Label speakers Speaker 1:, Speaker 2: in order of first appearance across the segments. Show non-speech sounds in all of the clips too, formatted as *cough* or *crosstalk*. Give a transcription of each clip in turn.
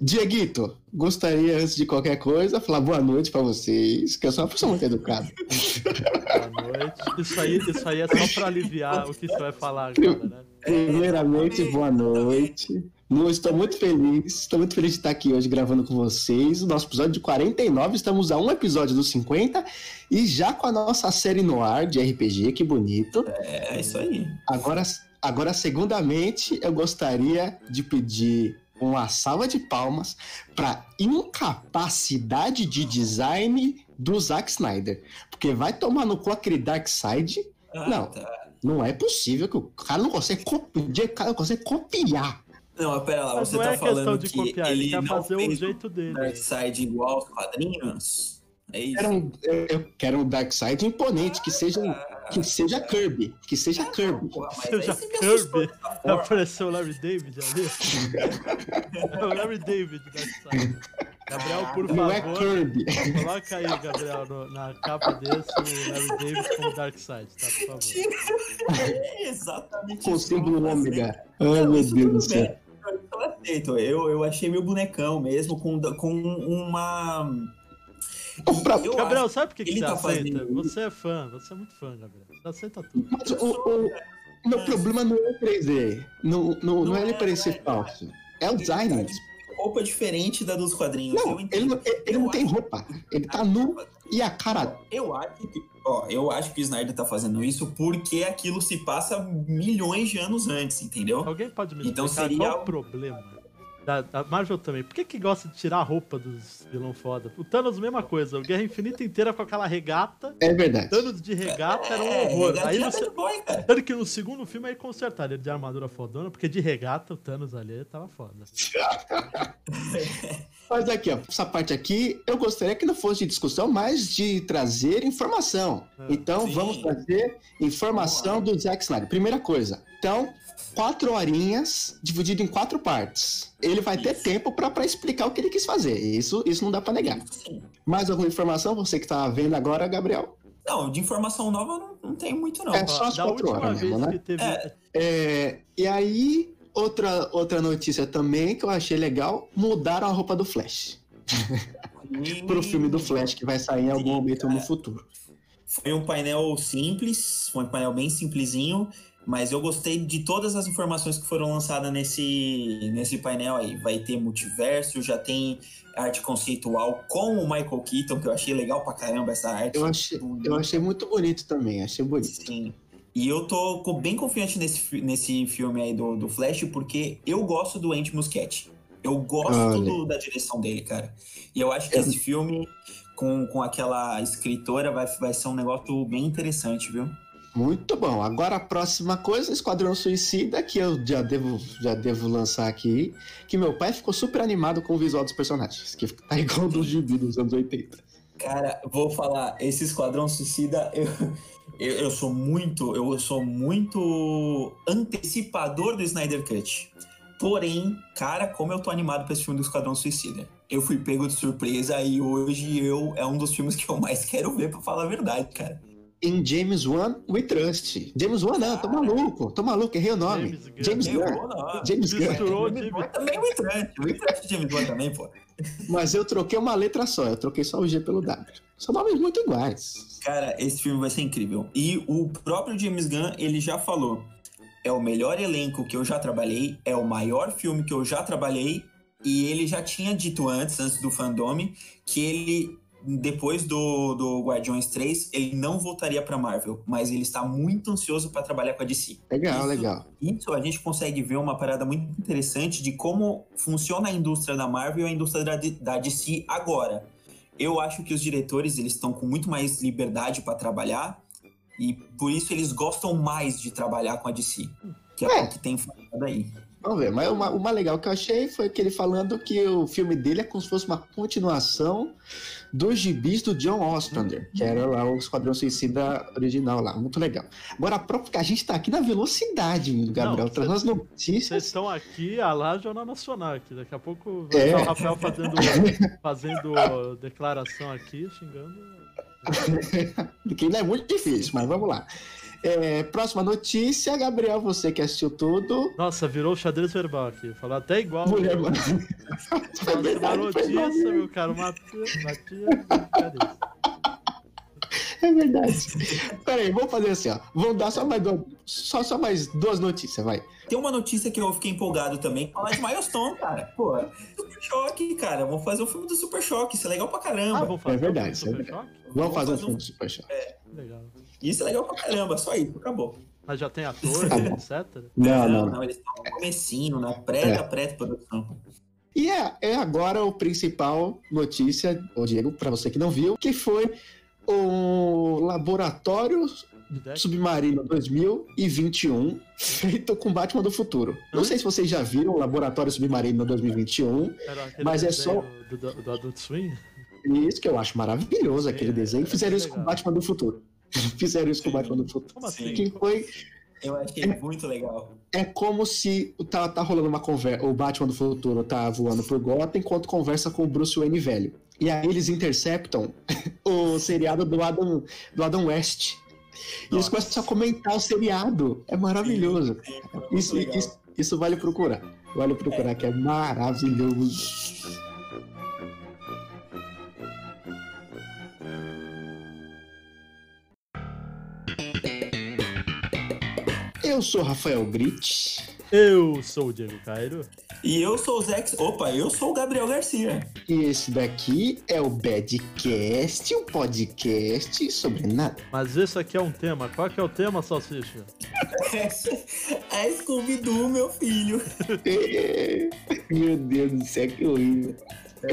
Speaker 1: Dieguito, gostaria, antes de qualquer coisa, falar boa noite pra vocês, que eu sou uma pessoa muito educada.
Speaker 2: Boa noite. Isso aí, isso aí é só pra aliviar o que você vai falar agora, né?
Speaker 1: Primeiramente, boa noite. Não, estou muito feliz, estou muito feliz de estar aqui hoje gravando com vocês. O nosso episódio de 49, estamos a um episódio dos 50 e já com a nossa série no ar de RPG, que bonito.
Speaker 3: É, é isso aí.
Speaker 1: Agora, agora, segundamente, eu gostaria de pedir uma salva de palmas para incapacidade de design do Zack Snyder. Porque vai tomar no cu aquele Darkseid.
Speaker 3: Ah,
Speaker 1: não,
Speaker 3: tá.
Speaker 1: não é possível que o cara não consegue copiar. O cara não consegue copiar.
Speaker 3: Não, pera lá,
Speaker 2: Mas
Speaker 3: você
Speaker 2: não
Speaker 3: tá
Speaker 2: é
Speaker 3: falando
Speaker 2: de
Speaker 3: que
Speaker 2: copiar, ele
Speaker 3: ele
Speaker 2: quer
Speaker 3: não
Speaker 2: fazer o jeito dele.
Speaker 3: Darkseid igual aos quadrinhos? É isso?
Speaker 1: Quero um, eu eu quero um Darkseid imponente, que seja, que seja Kirby. Que seja Kirby.
Speaker 3: Porra,
Speaker 2: Seja Kirby. Apareceu o Larry David ali. É o Larry David da série. Gabriel, por
Speaker 1: Não é
Speaker 2: favor,
Speaker 1: Kirby.
Speaker 2: coloca aí, Gabriel, no- na capa desse o Larry David como Darkseid, tá? Por favor. *laughs*
Speaker 3: É exatamente
Speaker 1: Com o símbolo ômega. Ai,
Speaker 3: Não,
Speaker 1: meu Deus do céu.
Speaker 3: Eu aceito. Eu, eu achei meu bonecão mesmo com, com uma.
Speaker 2: Gabriel,
Speaker 3: acho-
Speaker 2: sabe por que, que
Speaker 3: ele
Speaker 2: você
Speaker 3: tá
Speaker 2: aceita?
Speaker 3: fazendo
Speaker 2: Você é fã, você é muito fã, Gabriel. Você aceita tudo.
Speaker 1: Mas o, o- meu problema não é o 3D. Não, não, não é ele parecer falso. É o design. mesmo.
Speaker 3: roupa diferente da dos quadrinhos.
Speaker 1: Não,
Speaker 3: eu
Speaker 1: ele, não- ele, ele não tem roupa. Ele tá nu e a cara.
Speaker 3: Eu acho que, ó, eu acho que o Snyder tá fazendo isso porque aquilo se passa milhões de anos antes, entendeu?
Speaker 2: Alguém pode me
Speaker 3: Então
Speaker 2: explicar
Speaker 3: seria
Speaker 2: qual o problema da, da Marvel também? Por que que gosta de tirar a roupa dos vilão foda? O Thanos, mesma coisa. O Guerra Infinita inteira com aquela regata.
Speaker 1: É verdade.
Speaker 2: Thanos de regata era um
Speaker 3: É,
Speaker 2: horror.
Speaker 3: regatinha
Speaker 2: Aí você...
Speaker 3: boy, cara.
Speaker 2: Tanto que no segundo filme aí consertaram ele de armadura fodona, porque de regata o Thanos ali tava foda. *laughs* *laughs*
Speaker 1: Mas aqui, ó, essa parte aqui, eu gostaria que não fosse de discussão, mas de trazer informação.
Speaker 2: É.
Speaker 1: Então,
Speaker 3: Sim.
Speaker 1: vamos trazer informação do Zack Snyder. Primeira coisa. Então, quatro horinhas, dividido em quatro partes. Ele vai ter
Speaker 3: Isso.
Speaker 1: tempo pra pra explicar o que ele quis fazer. Isso, isso não dá pra negar.
Speaker 3: Sim.
Speaker 1: Mais alguma informação? Você que tá vendo agora, Gabriel?
Speaker 3: Não, de informação nova não, não tem muito, não.
Speaker 1: É só as
Speaker 2: da
Speaker 1: quatro horas mesmo, né?
Speaker 2: que teve.
Speaker 3: É.
Speaker 1: É, e aí, outra, outra notícia também que eu achei legal: mudaram a roupa do Flash. Pro filme do Flash, que vai sair em algum momento no
Speaker 3: cara.
Speaker 1: futuro.
Speaker 3: Foi um painel simples, foi um painel bem simplesinho, mas eu gostei de todas as informações que foram lançadas nesse, nesse painel aí. Vai ter multiverso, já tem arte conceitual com o Michael Keaton, que eu achei legal pra caramba essa arte.
Speaker 1: Eu achei, eu achei muito bonito também, achei bonito.
Speaker 3: Sim. E eu tô bem confiante nesse, nesse filme aí do, do Flash, porque eu gosto do Andy Muschietti. Eu gosto do- da direção dele, cara. E eu acho que esse filme, com, com aquela escritora, vai, vai ser um negócio bem interessante, viu?
Speaker 1: Muito bom. Agora a próxima coisa, Esquadrão Suicida, que eu já devo, já devo lançar aqui. Que meu pai ficou super animado com o visual dos personagens, que tá igual dos gibi dos anos 80.
Speaker 3: Cara, vou falar, esse Esquadrão Suicida, eu, eu, eu sou muito, eu sou muito antecipador do Snyder Cut. Porém, cara, como eu tô animado pra esse filme do Esquadrão Suicida. Eu fui pego de surpresa e hoje eu é um dos filmes que eu mais *laughs* quero ver, pra falar a verdade, cara.
Speaker 1: Em James Wan, We Trust. James Wan, não, tô maluco, tô maluco, errei o nome.
Speaker 2: James Gunn.
Speaker 1: James Gunn.
Speaker 3: Bond também o Entrante. O Entrante de James Bond também, pô.
Speaker 1: Mas eu troquei uma letra só, eu troquei só o G pelo W. São nomes muito iguais.
Speaker 3: Cara, esse filme vai ser incrível. E o próprio James Gunn, ele já falou: é o melhor elenco que eu já trabalhei, é o maior filme que eu já trabalhei. E ele já tinha dito antes, antes do fandome, que ele, depois do, do Guardiões 3, ele não voltaria pra Marvel, mas ele está muito ansioso pra trabalhar com a DC.
Speaker 1: Legal,
Speaker 3: Isso-
Speaker 1: legal.
Speaker 3: Isso a gente consegue ver uma parada muito interessante de como funciona a indústria da Marvel e a indústria da, da DC agora. Eu acho que os diretores eles estão com muito mais liberdade para trabalhar e por isso eles gostam mais de trabalhar com a DC, que é,
Speaker 1: É.
Speaker 3: o que tem falado aí.
Speaker 1: Vamos ver, mas uma, uma legal que eu achei foi que ele falando que o filme dele é como se fosse uma continuação dos gibis do John Ostrander, que era lá o Esquadrão Suicida original lá. Muito legal. Agora, a própria que a gente tá aqui na velocidade, Gabriel,
Speaker 2: Não,
Speaker 1: trazendo as
Speaker 2: Vocês
Speaker 1: notícias.
Speaker 2: estão aqui, a lá Jornal Nacional aqui. Daqui a pouco vai
Speaker 1: É.
Speaker 2: o Rafael fazendo, *laughs* fazendo declaração aqui, xingando. *laughs*
Speaker 1: que ainda é muito difícil, mas vamos lá. É, próxima notícia, Gabriel, você que assistiu tudo.
Speaker 2: Nossa, virou xadrez verbal aqui. Falou até igual.
Speaker 1: Mulher
Speaker 2: Nossa,
Speaker 1: Foi
Speaker 2: uma notícia, meu cara. Matias. cadê? *laughs*
Speaker 1: É verdade. *laughs* Peraí, vamos fazer assim, ó. Vamos dar só mais, duas, só, só mais duas notícias, vai.
Speaker 3: Tem uma notícia que eu fiquei empolgado também. Falar de Milestone, cara. Pô, Super Choque, cara. Vamos fazer o filme do Super Choque. Isso é legal pra
Speaker 2: Ah,
Speaker 3: caramba.
Speaker 2: vamos fazer
Speaker 1: É verdade,
Speaker 2: um
Speaker 1: é
Speaker 2: Super
Speaker 1: verdade.
Speaker 2: Choque?
Speaker 1: Vamos
Speaker 3: Vamos
Speaker 1: fazer um filme
Speaker 3: um-
Speaker 1: do Super Choque.
Speaker 2: Legal.
Speaker 3: Isso é legal pra caramba. Só isso. Acabou.
Speaker 2: Mas já tem ator,
Speaker 1: Tá
Speaker 2: etc.
Speaker 1: Não, não, não.
Speaker 3: Eles estão no comecinho, na pré
Speaker 1: É.
Speaker 3: da pré-produção.
Speaker 1: E é, é agora o principal notícia, ô Diego, pra você que não viu, que foi o Laboratório. Submarino 2021, feito com Batman do Futuro. Não sei se vocês já viram o Laboratório Submarino 2021,
Speaker 2: Era aquele
Speaker 1: Mas é só-
Speaker 2: Do, do, do Adult Swim?
Speaker 1: e isso que eu acho maravilhoso,
Speaker 2: É,
Speaker 1: aquele desenho.
Speaker 2: é
Speaker 1: Fizeram isso com o. Batman do Futuro. *laughs* Fizeram isso com o Batman do Futuro.
Speaker 2: Como
Speaker 3: Sim.
Speaker 2: assim?
Speaker 1: Que foi
Speaker 3: Eu achei muito legal.
Speaker 1: é como se tá, tá rolando uma conversa. O Batman do futuro tá voando por Gotham enquanto conversa com o Bruce Wayne velho. E aí eles interceptam *laughs* o seriado do Adam, do Adam West. E eles
Speaker 3: Nossa.
Speaker 1: começam a comentar o seriado. É maravilhoso.
Speaker 3: Sim, sim, muito
Speaker 1: Isso, isso, isso vale procurar. Vale procurar, que é maravilhoso. Eu sou Rafael Grit.
Speaker 2: Eu sou o Diego Cairo.
Speaker 3: E eu sou o Zex. Opa, eu sou o Gabriel Garcia.
Speaker 1: E esse daqui é o Badcast, um podcast sobre nada.
Speaker 2: Mas esse aqui é um tema. Qual que é o tema, Salsicha? *laughs*
Speaker 3: É Scooby-Doo, meu filho. *laughs*
Speaker 1: Meu Deus do céu, que horrível.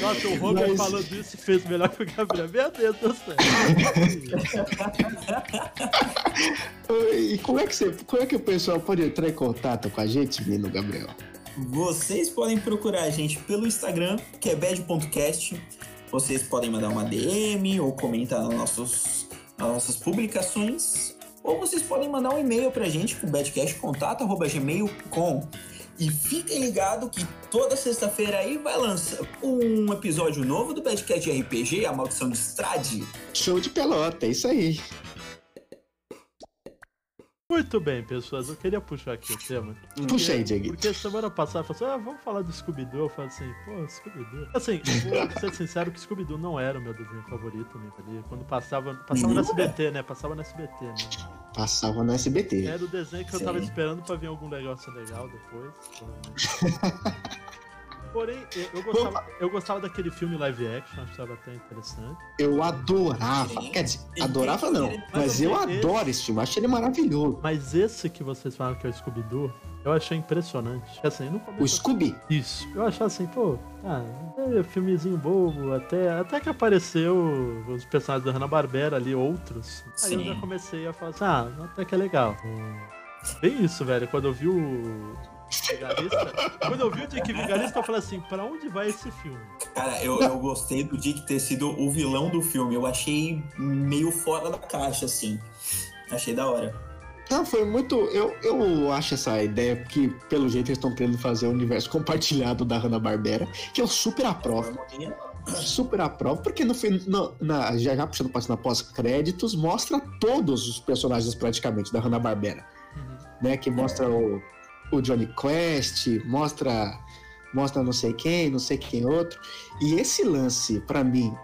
Speaker 2: Nossa, o Homer
Speaker 1: Mas-
Speaker 2: falou disso e fez melhor que o Gabriel. Meu Deus do céu. *laughs*
Speaker 1: E como é que você, como é que o pessoal pode entrar em contato com a gente, menino Gabriel?
Speaker 3: Vocês podem procurar a gente pelo Instagram, que é bad.cast. Vocês podem mandar uma DM ou comentar nas, nossos, nas nossas publicações. Ou vocês podem mandar um e-mail pra gente com badcastcontato.gmail.com. E fiquem ligados que toda sexta-feira aí vai lançar um episódio novo do Badcast RPG, A Maldição de Strade.
Speaker 1: Show de pelota, é isso aí.
Speaker 2: Muito bem, pessoas. Eu queria puxar aqui o tema.
Speaker 1: Puxa aí, Diego.
Speaker 2: Porque semana passada eu falei assim, ah, vamos falar do Scooby-Doo. Eu falei assim, pô, Scooby-Doo. Assim, vou *laughs* ser sincero que Scooby-Doo não era o meu desenho favorito, né? Quando passava, passava no SBT, né? Passava no SBT, né?
Speaker 1: Passava no SBT.
Speaker 2: Era o desenho que eu tava
Speaker 3: Sim.
Speaker 2: esperando pra ver algum negócio legal depois. *laughs* Porém, eu, eu gostava, eu gostava daquele filme live action, achava até interessante.
Speaker 1: Eu adorava.
Speaker 3: Sim.
Speaker 1: Quer dizer,
Speaker 3: Sim.
Speaker 1: adorava não.
Speaker 3: Mas
Speaker 1: Mas
Speaker 2: eu
Speaker 1: adoro esse filme, acho ele maravilhoso.
Speaker 2: Mas esse que vocês falam que é o Scooby-Doo, eu achei impressionante. Assim, no começo.
Speaker 1: O Scooby.
Speaker 2: Isso. Eu achava assim, pô, ah, é filmezinho bobo, até, até que apareceu os personagens da Hanna-Barbera ali, outros. Aí eu
Speaker 3: Sim.
Speaker 2: já comecei a falar assim, ah, até que é legal. Bem isso, velho. Quando eu vi o Vigarista, quando eu vi o Dick Vigarista, eu falei assim, pra onde vai esse filme?
Speaker 3: Cara, eu, eu gostei do Dick ter sido o vilão do filme. Eu achei meio fora da caixa, assim. Achei da hora.
Speaker 1: Não, foi muito. Eu, eu acho essa ideia que, pelo jeito, eles estão querendo fazer o universo compartilhado da Hanna-Barbera, que eu super aprovo. Super aprovo, porque no fim, no- na, já, já puxando página pós-créditos, mostra todos os personagens praticamente da Hanna-Barbera.
Speaker 2: Uhum.
Speaker 1: Né? Que mostra o, o Johnny Quest, mostra, mostra não sei quem, não sei quem outro. E esse lance, pra mim,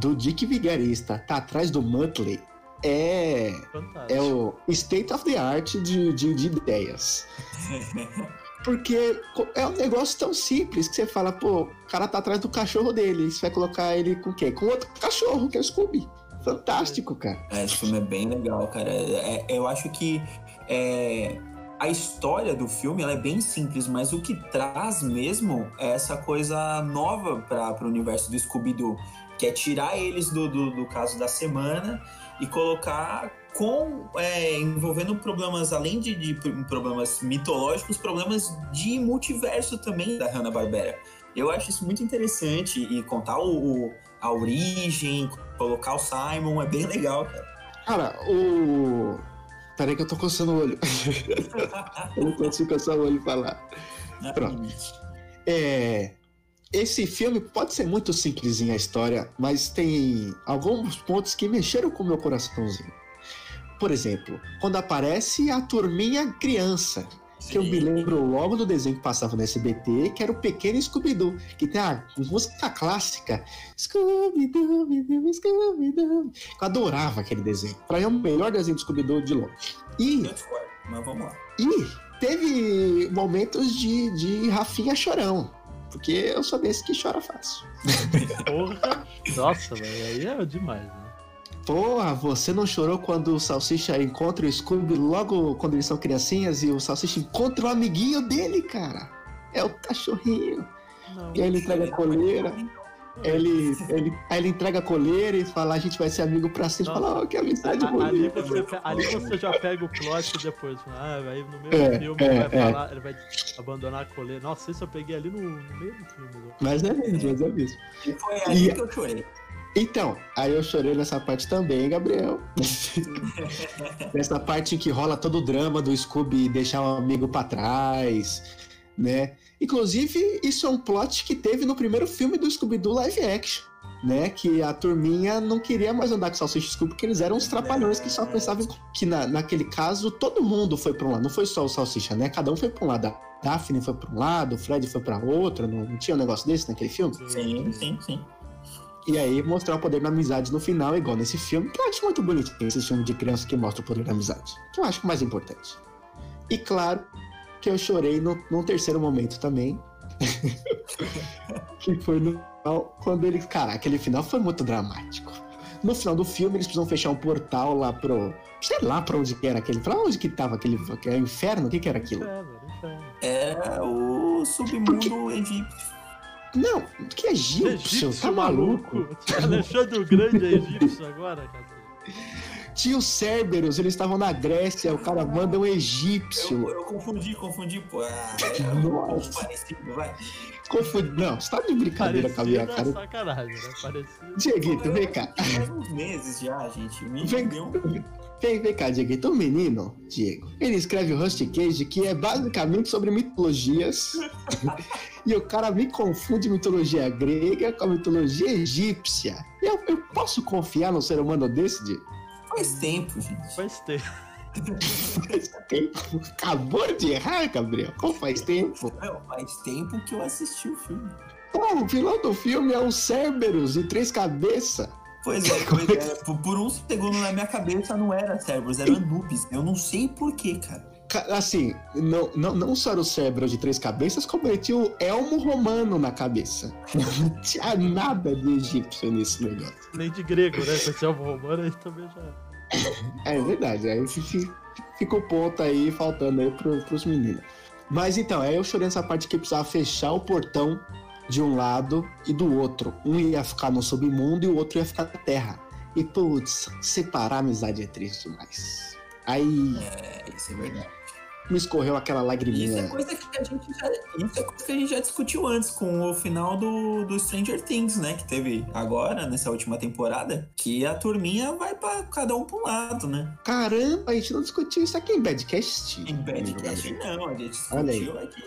Speaker 1: do Dick Vigarista tá atrás do Muttley é
Speaker 2: Fantástico.
Speaker 1: é o state of the art de, de, de ideias. *laughs* Porque é um negócio tão simples que você fala, pô, o cara tá atrás do cachorro dele. Você vai colocar ele com quem? Com outro cachorro, que é o Scooby. Fantástico, cara.
Speaker 3: É, esse filme é bem legal, cara. É- é- eu acho que é, a história do filme é bem simples, mas o que traz mesmo é essa coisa nova para o universo do Scooby-Doo, que é tirar eles do, do, do caso da semana e colocar com é, envolvendo problemas além de, de problemas mitológicos, problemas de multiverso também da Hanna Barbera. Eu acho isso muito interessante e contar o, o- a origem, colocar o Simon é bem legal, cara.
Speaker 1: Cara, o. Peraí que eu tô coçando o olho. *laughs* eu não consigo coçar o olho e falar. Pronto. É. Esse filme pode ser muito simplesinho a história, mas tem alguns pontos que mexeram com o meu coraçãozinho. por exemplo, quando aparece a turminha criança. Que eu
Speaker 3: Sim.
Speaker 1: me lembro logo do desenho que passava no SBT, que era o Pequeno Scooby-Doo, que tem a música clássica. Scooby-Doo, Scooby-Doo. Eu adorava aquele desenho. Pra mim é o melhor desenho do Scooby-Doo de longe. E,
Speaker 3: mas vamos lá.
Speaker 1: e teve momentos de, de Rafinha chorão. Porque eu sou desse que chora fácil. *laughs*
Speaker 2: Porra. Nossa, velho, aí é demais, né?
Speaker 1: Porra, você não chorou quando o Salsicha encontra o Scooby logo quando eles são criancinhas e o Salsicha encontra o amiguinho dele, cara? É o cachorrinho.
Speaker 2: Não.
Speaker 1: E aí ele entrega a coleira. Ele, ele, aí ele entrega a coleira e fala: a gente vai ser amigo pra sempre. Fala, oh, que amizade
Speaker 2: A- Ali
Speaker 1: bonita.
Speaker 2: você, ali você já pega o plot depois. Ah, aí no meio
Speaker 1: É,
Speaker 2: do filme
Speaker 1: é,
Speaker 2: ele vai
Speaker 1: é.
Speaker 2: falar, ele vai abandonar a coleira. Nossa, isso eu peguei ali no, no meio do filme. né?
Speaker 1: Mas é mesmo, mas é mesmo.
Speaker 3: E foi aí
Speaker 1: E-
Speaker 3: que eu chorei.
Speaker 1: Então, aí eu chorei nessa parte também, Gabriel. *laughs* nessa parte em que rola todo o drama do Scooby deixar um amigo pra trás, né? Inclusive, isso é um plot que teve no primeiro filme do Scooby-Doo live action, né? Que a turminha não queria mais andar com Salsicha e Scooby porque eles eram uns trapalhões que só pensavam em- que na, naquele caso todo mundo foi pra um lado, não foi só o Salsicha, né? Cada um foi pra um lado. A Daphne foi pra um lado, o Fred foi pra outro, não, não tinha um negócio desse naquele filme?
Speaker 3: Sim, sim, sim.
Speaker 1: E aí mostrar o poder da amizade no final, igual nesse filme, que eu acho muito bonitinho, esse filme de criança que mostra o poder da amizade. Que eu acho o mais importante. E claro que eu chorei no, num terceiro momento também. *laughs* que foi no final, quando eles. Cara, aquele final foi muito dramático. No final do filme, eles precisam fechar um portal lá pro. Sei lá pra onde que era aquele. Pra onde que tava aquele. Que era inferno? O que que era aquilo?
Speaker 3: Era o submundo egípcio.
Speaker 1: Não, que egípcio, tá maluco? *laughs*
Speaker 2: Alexandre o Grande é egípcio agora, cara.
Speaker 1: Tinha os Cerberus, eles estavam na Grécia, o cara manda um egípcio.
Speaker 3: Eu, eu confundi, confundi, pô. Ah, é
Speaker 1: Nossa.
Speaker 3: parecido, vai.
Speaker 1: Confundi. Não, você tá de brincadeira com a minha
Speaker 2: é
Speaker 1: cara.
Speaker 2: sacanagem, né? Parecido.
Speaker 1: Dieguito, vem cá.
Speaker 3: Faz uns meses já, gente. Me
Speaker 1: Vem, vem, vem cá, Dieguito. O menino, Diego, ele escreve o Rusty Cage, que é basicamente sobre mitologias. *laughs* e o cara me confunde mitologia grega com a mitologia egípcia. Eu, eu posso confiar num ser humano desse, Diego?
Speaker 3: Faz tempo, gente.
Speaker 2: Faz tempo.
Speaker 1: Faz *laughs* tempo. Acabou de errar, Gabriel. Como faz tempo?
Speaker 3: Não, faz tempo que eu assisti o filme.
Speaker 1: Pô, o vilão do filme é o Cerberus de três cabeças.
Speaker 3: Pois é, pois é. Por, por um segundo na minha cabeça não era Cerberus, era Anubis. Eu não sei porquê, cara.
Speaker 1: Assim, não, não, não só era o Cerberus de três cabeças, como ele tinha o elmo romano na cabeça. *laughs* Não tinha nada de egípcio nesse negócio.
Speaker 2: Nem de grego, né? Com esse alvo romano aí também já.
Speaker 1: É verdade, aí fi- fica o ponto aí faltando aí pro, pros meninos. Mas então, aí eu chorei nessa parte que precisava fechar o portão de um lado e do outro. Um ia ficar no submundo e o outro ia ficar na terra. E putz, separar a amizade é triste demais. Aí
Speaker 3: É, isso é verdade.
Speaker 1: Me escorreu aquela
Speaker 3: Isso é
Speaker 1: lagriminha.
Speaker 3: coisa que a gente já, isso é coisa que a gente já discutiu antes com o final do, do Stranger Things, né? Que teve agora, nessa última temporada, que a turminha vai pra cada um pra um lado, né?
Speaker 1: Caramba, a gente não discutiu isso aqui em Badcast.
Speaker 3: Em Badcast não, a gente
Speaker 1: Olha aí.
Speaker 3: discutiu aqui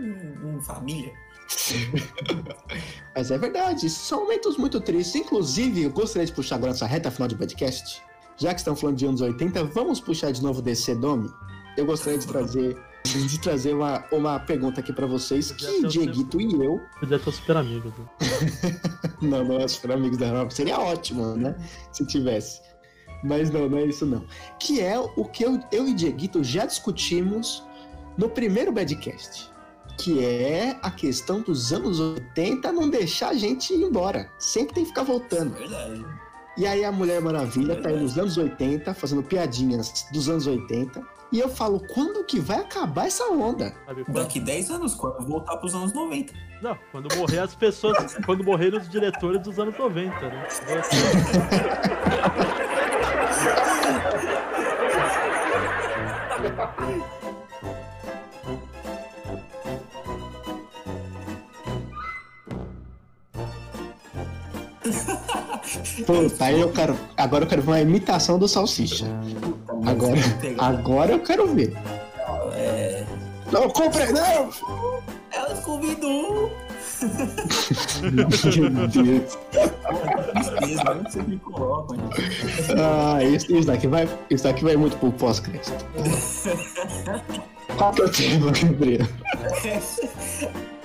Speaker 3: em, em família. *laughs*
Speaker 1: Mas é verdade, são momentos muito tristes. Inclusive, eu gostaria de puxar agora essa reta final de podcast. Já que estamos falando de anos 80, vamos puxar de novo DC Dome? Eu gostaria de trazer, de trazer uma, uma pergunta aqui pra vocês,
Speaker 2: Podia
Speaker 1: que Dieguito e eu...
Speaker 2: Podia ter super amigo. né? *laughs*
Speaker 1: Não, não é super amigos da Europa. Seria ótimo, né? Se tivesse. Mas não, não é isso não. Que é o que eu, eu e Dieguito já discutimos no primeiro Badcast. Que é a questão dos anos 80 não deixar a gente ir embora. Sempre tem que ficar voltando.
Speaker 3: Verdade.
Speaker 1: E aí a Mulher Maravilha tá aí nos anos 80, fazendo piadinhas dos anos 80. E eu falo, quando que vai acabar essa onda?
Speaker 2: Sabe quando?
Speaker 3: Daqui 10 anos, quando voltar pros anos 90.
Speaker 2: Não, quando morrer as pessoas. *laughs* quando morrerem os diretores dos anos 90, né?
Speaker 1: Puta, aí eu quero. Agora eu quero ver uma imitação do Salsicha. Agora, *laughs* agora eu quero ver.
Speaker 3: É...
Speaker 1: Não, compre, não!
Speaker 3: Ela Scooby-Doo!
Speaker 1: Meu Deus.
Speaker 3: Tristeza, onde vocês me colocam, gente?
Speaker 1: Ah, isso, isso, daqui vai, isso daqui vai muito pro pós-crédito. *laughs* Qual que é o tema, Gabriel? *laughs*